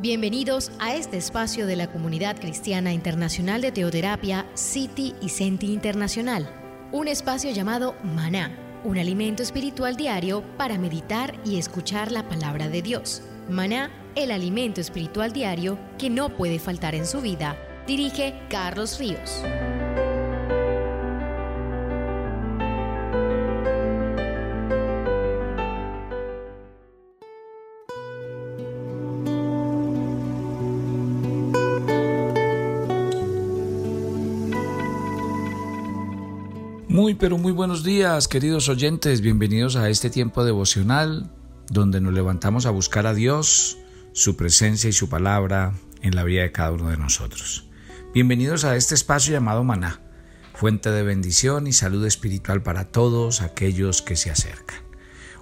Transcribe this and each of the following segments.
Bienvenidos a este espacio de la Comunidad Cristiana Internacional de Teoterapia, City y Senti Internacional. Un espacio llamado Maná, un alimento espiritual diario para meditar y escuchar la palabra de Dios. Maná, el alimento espiritual diario que no puede faltar en su vida. Dirige Carlos Ríos. Muy pero muy buenos días queridos oyentes, bienvenidos a este tiempo devocional donde nos levantamos a buscar a Dios, su presencia y su palabra en la vida de cada uno de nosotros. Bienvenidos a este espacio llamado Maná, fuente de bendición y salud espiritual para todos aquellos que se acercan.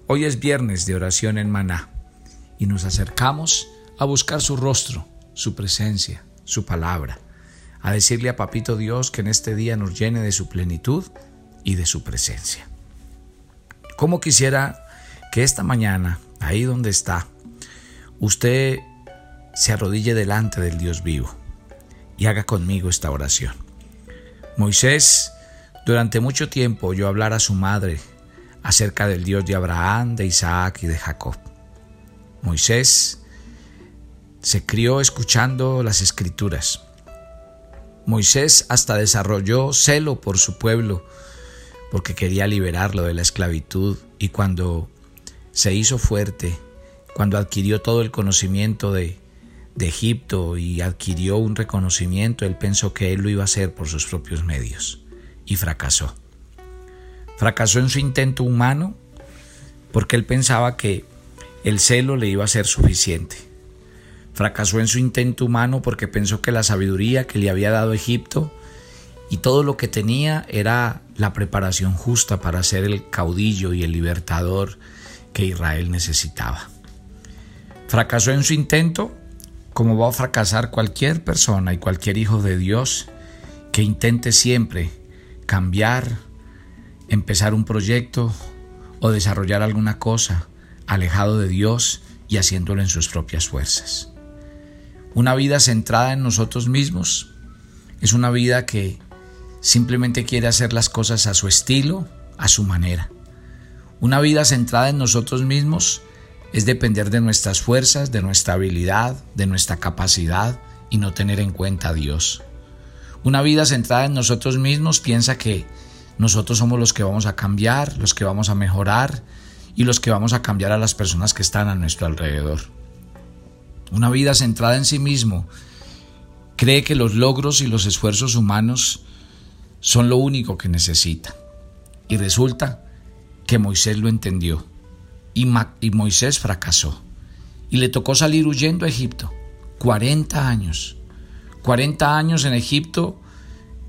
Hoy es viernes de oración en Maná y nos acercamos a buscar su rostro, su presencia, su palabra, a decirle a Papito Dios que en este día nos llene de su plenitud y de su presencia. Como quisiera que esta mañana, ahí donde está, usted se arrodille delante del Dios vivo y haga conmigo esta oración. Moisés, durante mucho tiempo oyó hablar a su madre acerca del Dios de Abraham, de Isaac y de Jacob. Moisés se crió escuchando las escrituras. Moisés hasta desarrolló celo por su pueblo porque quería liberarlo de la esclavitud y cuando se hizo fuerte, cuando adquirió todo el conocimiento de, Egipto y adquirió un reconocimiento, él pensó que él lo iba a hacer por sus propios medios y fracasó. Fracasó en su intento humano porque él pensaba que el celo le iba a ser suficiente. Fracasó en su intento humano porque pensó que la sabiduría que le había dado Egipto y todo lo que tenía era la preparación justa para ser el caudillo y el libertador que Israel necesitaba. Fracasó en su intento, como va a fracasar cualquier persona y cualquier hijo de Dios que intente siempre cambiar, empezar un proyecto o desarrollar alguna cosa alejado de Dios y haciéndolo en sus propias fuerzas. Una vida centrada en nosotros mismos es una vida que simplemente quiere hacer las cosas a su estilo, a su manera. Una vida centrada en nosotros mismos es depender de nuestras fuerzas, de nuestra habilidad, de nuestra capacidad y no tener en cuenta a Dios. Una vida centrada en nosotros mismos piensa que nosotros somos los que vamos a cambiar, los que vamos a mejorar y los que vamos a cambiar a las personas que están a nuestro alrededor. Una vida centrada en sí mismo cree que los logros y los esfuerzos humanos son lo único que necesita. Y resulta que Moisés lo entendió y, Moisés fracasó y le tocó salir huyendo a Egipto. 40 años. 40 años en Egipto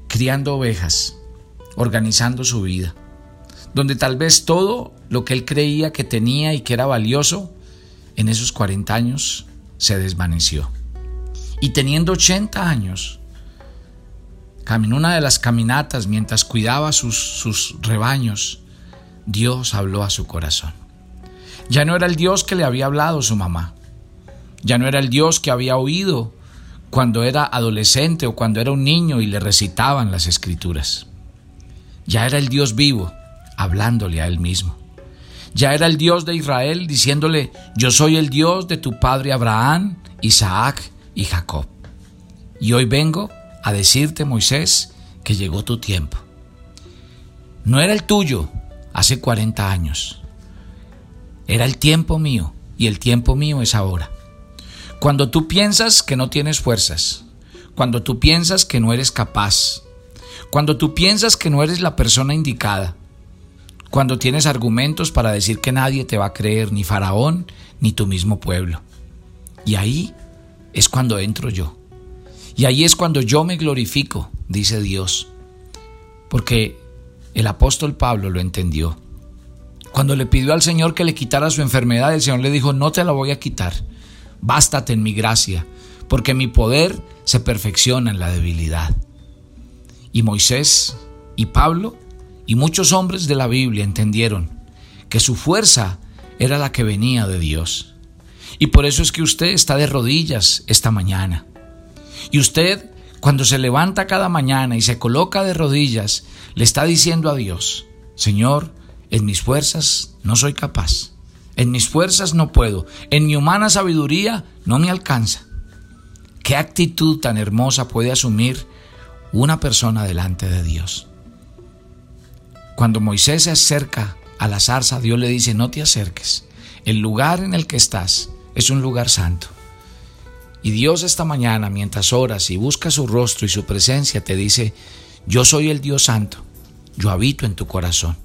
criando ovejas, organizando su vida, donde tal vez todo lo que él creía que tenía y que era valioso, en esos 40 años se desvaneció. Y teniendo 80 años, Caminó una de las caminatas mientras cuidaba sus, sus rebaños. Dios habló a su corazón. Ya no era el Dios que le había hablado su mamá. Ya no era el Dios que había oído cuando era adolescente o cuando era un niño y le recitaban las escrituras. Ya era el Dios vivo, hablándole a él mismo. Ya era el Dios de Israel diciéndole, yo soy el Dios de tu padre Abraham, Isaac y Jacob. Y hoy vengo a decirte, Moisés, que llegó tu tiempo. No era el tuyo hace 40 años. Era el tiempo mío y el tiempo mío es ahora. Cuando tú piensas que no tienes fuerzas, cuando tú piensas que no eres capaz, cuando tú piensas que no eres la persona indicada, cuando tienes argumentos para decir que nadie te va a creer, ni Faraón, ni tu mismo pueblo. Y ahí es cuando entro yo. Y ahí es cuando yo me glorifico, dice Dios. Porque el apóstol Pablo lo entendió. Cuando le pidió al Señor que le quitara su enfermedad, el Señor le dijo, no te la voy a quitar, bástate en mi gracia, porque mi poder se perfecciona en la debilidad. Y Moisés y Pablo y muchos hombres de la Biblia entendieron que su fuerza era la que venía de Dios Y por eso es que usted está de rodillas esta mañana. Y usted, cuando se levanta cada mañana y se coloca de rodillas, le está diciendo a Dios, Señor, en mis fuerzas no soy capaz. En mis fuerzas no puedo. En mi humana sabiduría no me alcanza. ¿Qué actitud tan hermosa puede asumir una persona delante de Dios? Cuando Moisés se acerca a la zarza, Dios le dice, no te acerques. El lugar en el que estás es un lugar santo. Y Dios esta mañana, mientras oras y buscas su rostro y su presencia, te dice, yo soy el Dios santo, yo habito en tu corazón.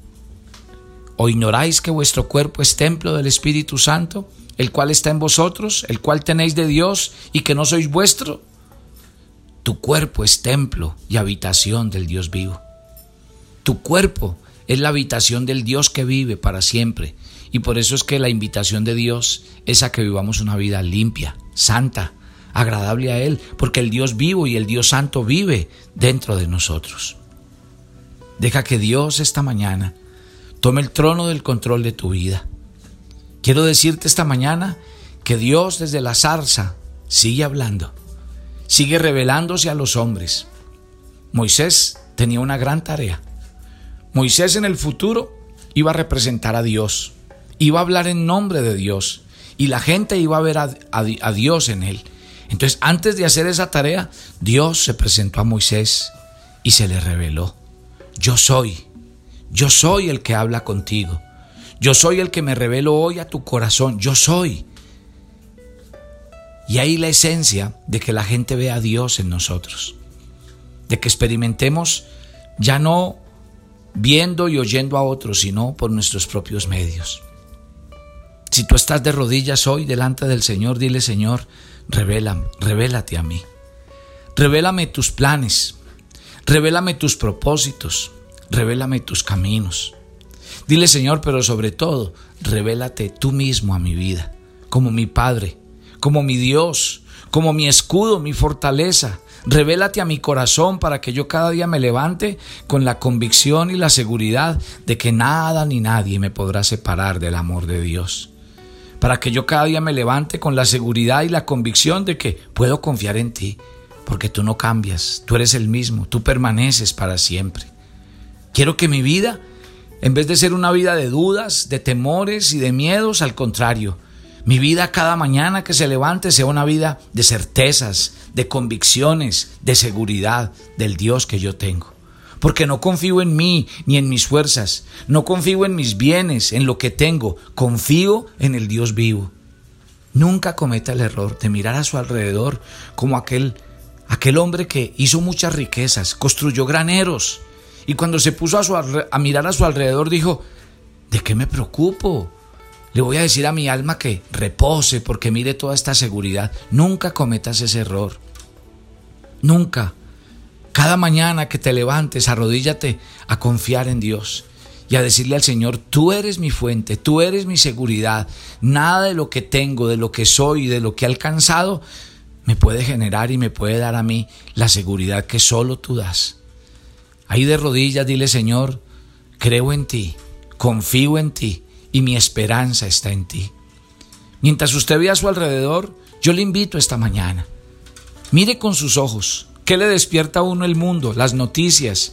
¿O ignoráis que vuestro cuerpo es templo del Espíritu Santo, el cual está en vosotros, el cual tenéis de Dios y que no sois vuestro? Tu cuerpo es templo y habitación del Dios vivo. Tu cuerpo es la habitación del Dios que vive para siempre y por eso es que la invitación de Dios es a que vivamos una vida limpia, santa, agradable a Él, porque el Dios vivo y el Dios santo vive dentro de nosotros. Deja que Dios esta mañana tome el trono del control de tu vida. Quiero decirte esta mañana que Dios desde la zarza sigue hablando, sigue revelándose a los hombres. Moisés tenía una gran tarea. Moisés en el futuro iba a representar a Dios iba a hablar en nombre de Dios y la gente iba a ver a, Dios en él. Entonces, antes de hacer esa tarea, Dios se presentó a Moisés y se le reveló, yo soy, yo soy el que habla contigo, yo soy el que me revelo hoy a tu corazón, yo soy. Y ahí la esencia de que la gente vea a Dios en nosotros, de que experimentemos ya no viendo y oyendo a otros, sino por nuestros propios medios. Si tú estás de rodillas hoy delante del Señor, dile Señor, revélame, revélate a mí. Revélame tus planes, revélame tus propósitos, revélame tus caminos. Dile Señor, pero sobre todo, revélate tú mismo a mi vida, como mi Padre, como mi Dios, como mi escudo, mi fortaleza. Revélate a mi corazón para que yo cada día me levante con la convicción y la seguridad de que nada ni nadie me podrá separar del amor de Dios para que yo cada día me levante con la seguridad y la convicción de que puedo confiar en ti, porque tú no cambias, tú eres el mismo, tú permaneces para siempre. Quiero que mi vida, en vez de ser una vida de dudas, de temores y de miedos, al contrario, mi vida cada mañana que se levante sea una vida de certezas, de convicciones, de seguridad del Dios que yo tengo porque no confío en mí ni en mis fuerzas, no confío en mis bienes, en lo que tengo, confío en el Dios vivo. Nunca cometa el error de mirar a su alrededor como aquel aquel hombre que hizo muchas riquezas, construyó graneros y cuando se puso a, a mirar a su alrededor dijo, ¿de qué me preocupo? Le voy a decir a mi alma que repose porque mire toda esta seguridad. Nunca cometas ese error. Nunca. Cada mañana que te levantes, arrodíllate a confiar en Dios y a decirle al Señor, tú eres mi fuente, tú eres mi seguridad. Nada de lo que tengo, de lo que soy, de lo que he alcanzado, me puede generar y me puede dar a mí la seguridad que solo tú das. Ahí de rodillas dile, Señor, creo en ti, confío en ti y mi esperanza está en ti. Mientras usted ve a su alrededor, yo le invito esta mañana. Mire con sus ojos, ¿Qué le despierta a uno el mundo, las noticias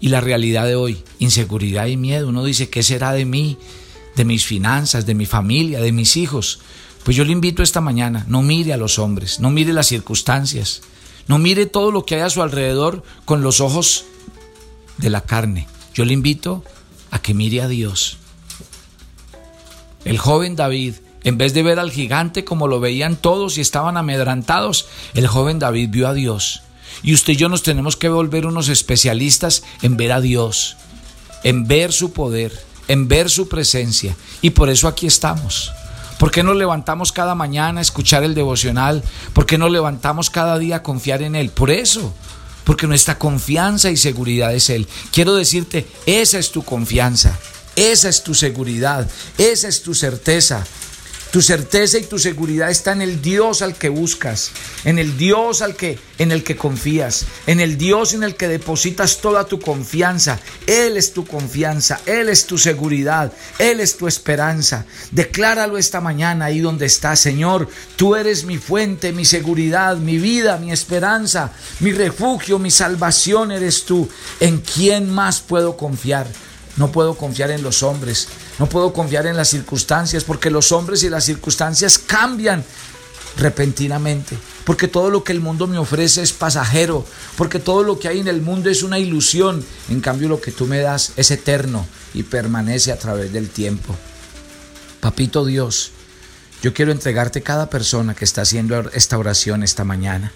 y la realidad de hoy? Inseguridad y miedo. Uno dice, ¿qué será de mí, de mis finanzas, de mi familia, de mis hijos? Pues yo le invito esta mañana, no mire a los hombres, no mire las circunstancias, no mire todo lo que hay a su alrededor con los ojos de la carne. Yo le invito a que mire a Dios. El joven David en vez de ver al gigante como lo veían todos y estaban amedrantados, el joven David vio a Dios. Y usted y yo nos tenemos que volver unos especialistas en ver a Dios, en ver su poder, en ver su presencia. Y por eso aquí estamos. ¿Por qué nos levantamos cada mañana a escuchar el devocional? ¿Por qué nos levantamos cada día a confiar en Él? Por eso, porque nuestra confianza y seguridad es Él. Quiero decirte, esa es tu confianza, esa es tu seguridad, esa es tu certeza. Tu certeza y tu seguridad está en el Dios al que buscas, en el Dios al que en el que confías, en el Dios en el que depositas toda tu confianza. Él es tu confianza, él es tu seguridad, él es tu esperanza. Decláralo esta mañana ahí donde estás, Señor. Tú eres mi fuente, mi seguridad, mi vida, mi esperanza, mi refugio, mi salvación eres tú. ¿En quién más puedo confiar? No puedo confiar en los hombres, no puedo confiar en las circunstancias, porque los hombres y las circunstancias cambian repentinamente, porque todo lo que el mundo me ofrece es pasajero, porque todo lo que hay en el mundo es una ilusión, en cambio lo que tú me das es eterno y permanece a través del tiempo. Papito Dios, yo quiero entregarte cada persona que está haciendo esta oración esta mañana.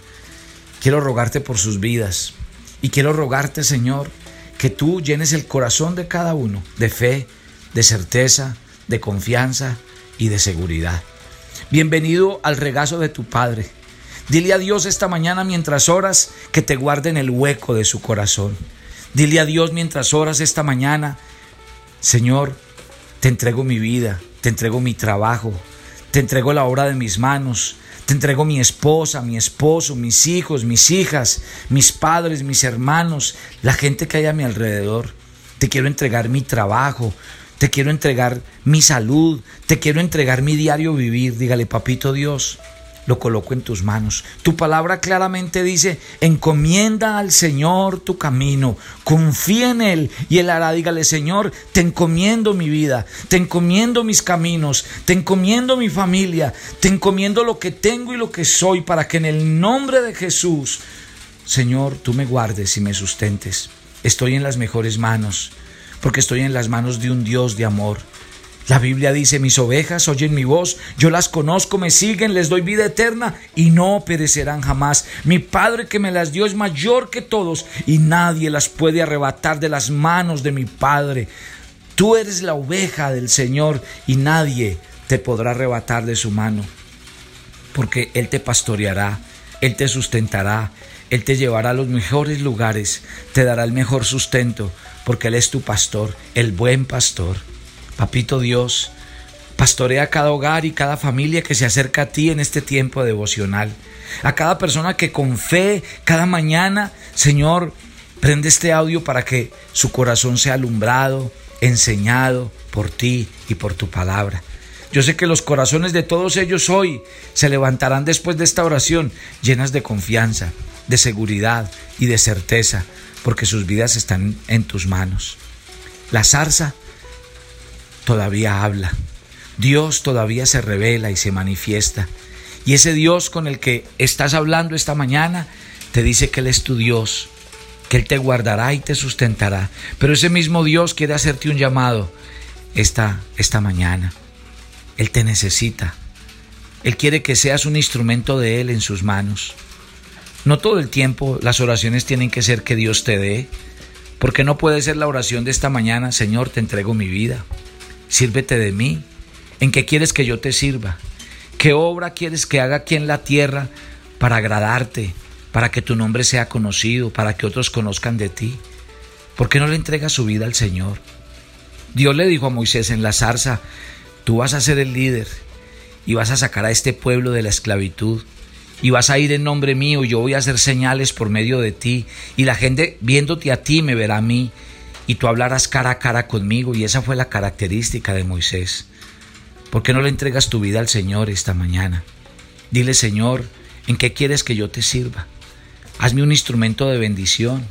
Quiero rogarte por sus vidas y quiero rogarte, Señor, que tú llenes el corazón de cada uno de fe, de certeza, de confianza y de seguridad. Bienvenido al regazo de tu Padre. Dile a Dios esta mañana mientras oras que te guarde en el hueco de su corazón. Dile a Dios mientras oras esta mañana, Señor, te entrego mi vida, te entrego mi trabajo, te entrego la obra de mis manos, te entrego mi esposa, mi esposo, mis hijos, mis hijas, mis padres, mis hermanos, la gente que hay a mi alrededor. Te quiero entregar mi trabajo, te quiero entregar mi salud, te quiero entregar mi diario vivir. Dígale, papito Dios, lo coloco en tus manos. Tu palabra claramente dice, encomienda al Señor tu camino, confía en Él y Él hará. Dígale, Señor, te encomiendo mi vida, te encomiendo mis caminos, te encomiendo mi familia, te encomiendo lo que tengo y lo que soy para que en el nombre de Jesús, Señor, tú me guardes y me sustentes. Estoy en las mejores manos, porque estoy en las manos de un Dios de amor la Biblia dice, mis ovejas oyen mi voz, yo las conozco, me siguen, les doy vida eterna y no perecerán jamás. Mi Padre que me las dio es mayor que todos y nadie las puede arrebatar de las manos de mi Padre. Tú eres la oveja del Señor y nadie te podrá arrebatar de su mano, porque Él te pastoreará, Él te sustentará, Él te llevará a los mejores lugares, te dará el mejor sustento, porque Él es tu pastor, el buen pastor. Papito Dios, pastorea cada hogar y cada familia que se acerca a ti en este tiempo devocional. A cada persona que con fe cada mañana, Señor, prende este audio para que su corazón sea alumbrado, enseñado por ti y por tu palabra. Yo sé que los corazones de todos ellos hoy se levantarán después de esta oración llenas de confianza, de seguridad y de certeza, porque sus vidas están en tus manos. La zarza todavía habla. Dios todavía se revela y se manifiesta. Y ese Dios con el que estás hablando esta mañana te dice que Él es tu Dios, que Él te guardará y te sustentará. Pero ese mismo Dios quiere hacerte un llamado esta, esta mañana. Él te necesita. Él quiere que seas un instrumento de Él en sus manos. No todo el tiempo las oraciones tienen que ser que Dios te dé, porque no puede ser la oración de esta mañana, Señor, te entrego mi vida. Sírvete de mí. ¿En qué quieres que yo te sirva? ¿Qué obra quieres que haga aquí en la tierra para agradarte, para que tu nombre sea conocido, para que otros conozcan de ti? ¿Por qué no le entregas su vida al Señor? Dios le dijo a Moisés en la zarza, tú vas a ser el líder y vas a sacar a este pueblo de la esclavitud y vas a ir en nombre mío, y yo voy a hacer señales por medio de ti y la gente viéndote a ti me verá a mí y tú hablarás cara a cara conmigo. Y esa fue la característica de Moisés. ¿Por qué no le entregas tu vida al Señor esta mañana? Dile, Señor, ¿en qué quieres que yo te sirva? Hazme un instrumento de bendición.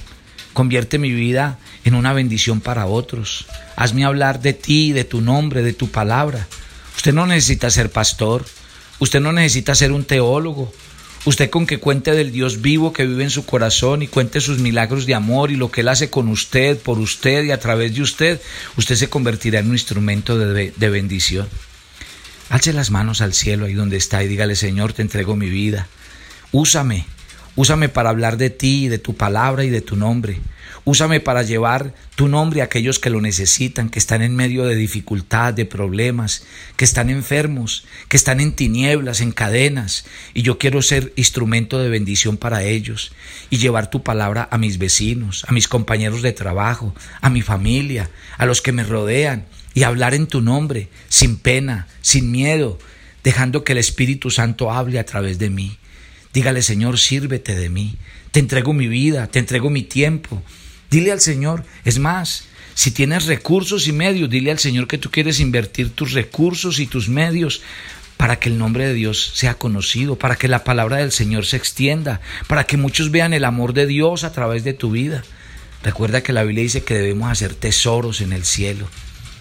Convierte mi vida en una bendición para otros. Hazme hablar de ti, de tu nombre, de tu palabra. Usted no necesita ser pastor. Usted no necesita ser un teólogo. Usted con que cuente del Dios vivo que vive en su corazón y cuente sus milagros de amor y lo que Él hace con usted, por usted y a través de usted, usted se convertirá en un instrumento de, bendición. Alce las manos al cielo ahí donde está y dígale, Señor, te entrego mi vida. Úsame, úsame para hablar de ti, de tu palabra y de tu nombre. Úsame para llevar tu nombre a aquellos que lo necesitan, que están en medio de dificultad, de problemas, que están enfermos, que están en tinieblas, en cadenas. Y yo quiero ser instrumento de bendición para ellos y llevar tu palabra a mis vecinos, a mis compañeros de trabajo, a mi familia, a los que me rodean y hablar en tu nombre, sin pena, sin miedo, dejando que el Espíritu Santo hable a través de mí. Dígale, Señor, sírvete de mí. Te entrego mi vida, te entrego mi tiempo. Dile al Señor, es más, si tienes recursos y medios, dile al Señor que tú quieres invertir tus recursos y tus medios para que el nombre de Dios sea conocido, para que la palabra del Señor se extienda, para que muchos vean el amor de Dios a través de tu vida. Recuerda que la Biblia dice que debemos hacer tesoros en el cielo.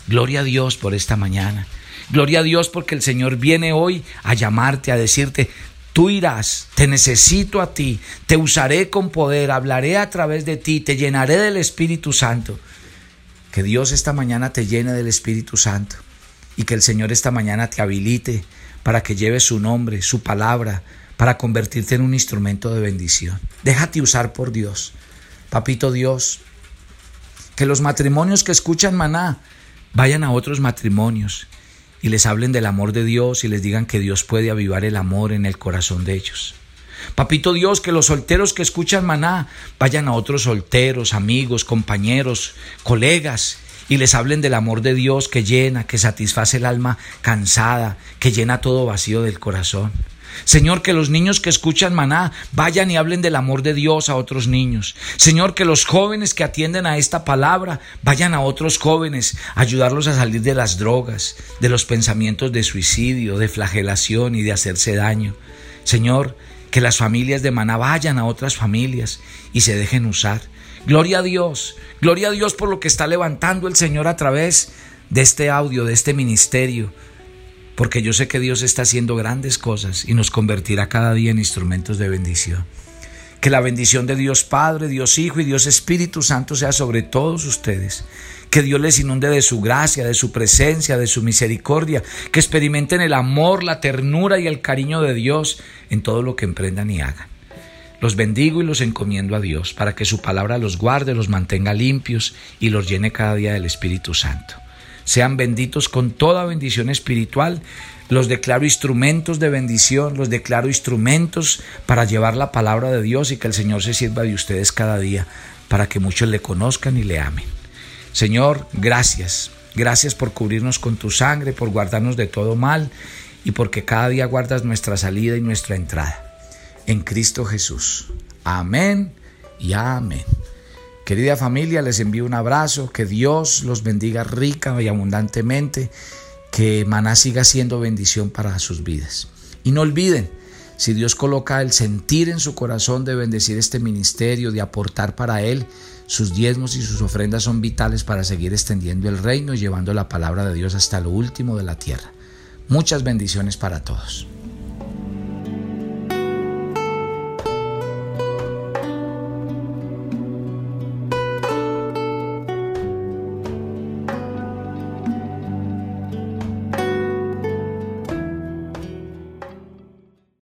Gloria a Dios por esta mañana. Gloria a Dios porque el Señor viene hoy a llamarte, a decirte, tú irás, te necesito a ti, te usaré con poder, hablaré a través de ti, te llenaré del Espíritu Santo. Que Dios esta mañana te llene del Espíritu Santo y que el Señor esta mañana te habilite para que lleves su nombre, su palabra, para convertirte en un instrumento de bendición. Déjate usar por Dios. Papito Dios, que los matrimonios que escuchan maná vayan a otros matrimonios y les hablen del amor de Dios y les digan que Dios puede avivar el amor en el corazón de ellos. Papito Dios, que los solteros que escuchan maná vayan a otros solteros, amigos, compañeros, colegas y les hablen del amor de Dios que llena, que satisface el alma cansada, que llena todo vacío del corazón. Señor, que los niños que escuchan maná vayan y hablen del amor de Dios a otros niños. Señor, que los jóvenes que atienden a esta palabra vayan a otros jóvenes, ayudarlos a salir de las drogas, de los pensamientos de suicidio, de flagelación y de hacerse daño. Señor, que las familias de maná vayan a otras familias y se dejen usar. Gloria a Dios, gloria a Dios por lo que está levantando el Señor a través de este audio, de este ministerio, porque yo sé que Dios está haciendo grandes cosas y nos convertirá cada día en instrumentos de bendición. Que la bendición de Dios Padre, Dios Hijo y Dios Espíritu Santo sea sobre todos ustedes. Que Dios les inunde de su gracia, de su presencia, de su misericordia. Que experimenten el amor, la ternura y el cariño de Dios en todo lo que emprendan y hagan. Los bendigo y los encomiendo a Dios para que su palabra los guarde, los mantenga limpios y los llene cada día del Espíritu Santo. Sean benditos con toda bendición espiritual. Los declaro instrumentos de bendición, los declaro instrumentos para llevar la palabra de Dios y que el Señor se sirva de ustedes cada día para que muchos le conozcan y le amen. Señor, gracias. Gracias por cubrirnos con tu sangre, por guardarnos de todo mal y porque cada día guardas nuestra salida y nuestra entrada en Cristo Jesús. Amén y amén. Querida familia, les envío un abrazo, que Dios los bendiga rica y abundantemente, que Maná siga siendo bendición para sus vidas. Y no olviden, si Dios coloca el sentir en su corazón de bendecir este ministerio, de aportar para Él, sus diezmos y sus ofrendas son vitales para seguir extendiendo el reino y llevando la palabra de Dios hasta lo último de la tierra. Muchas bendiciones para todos.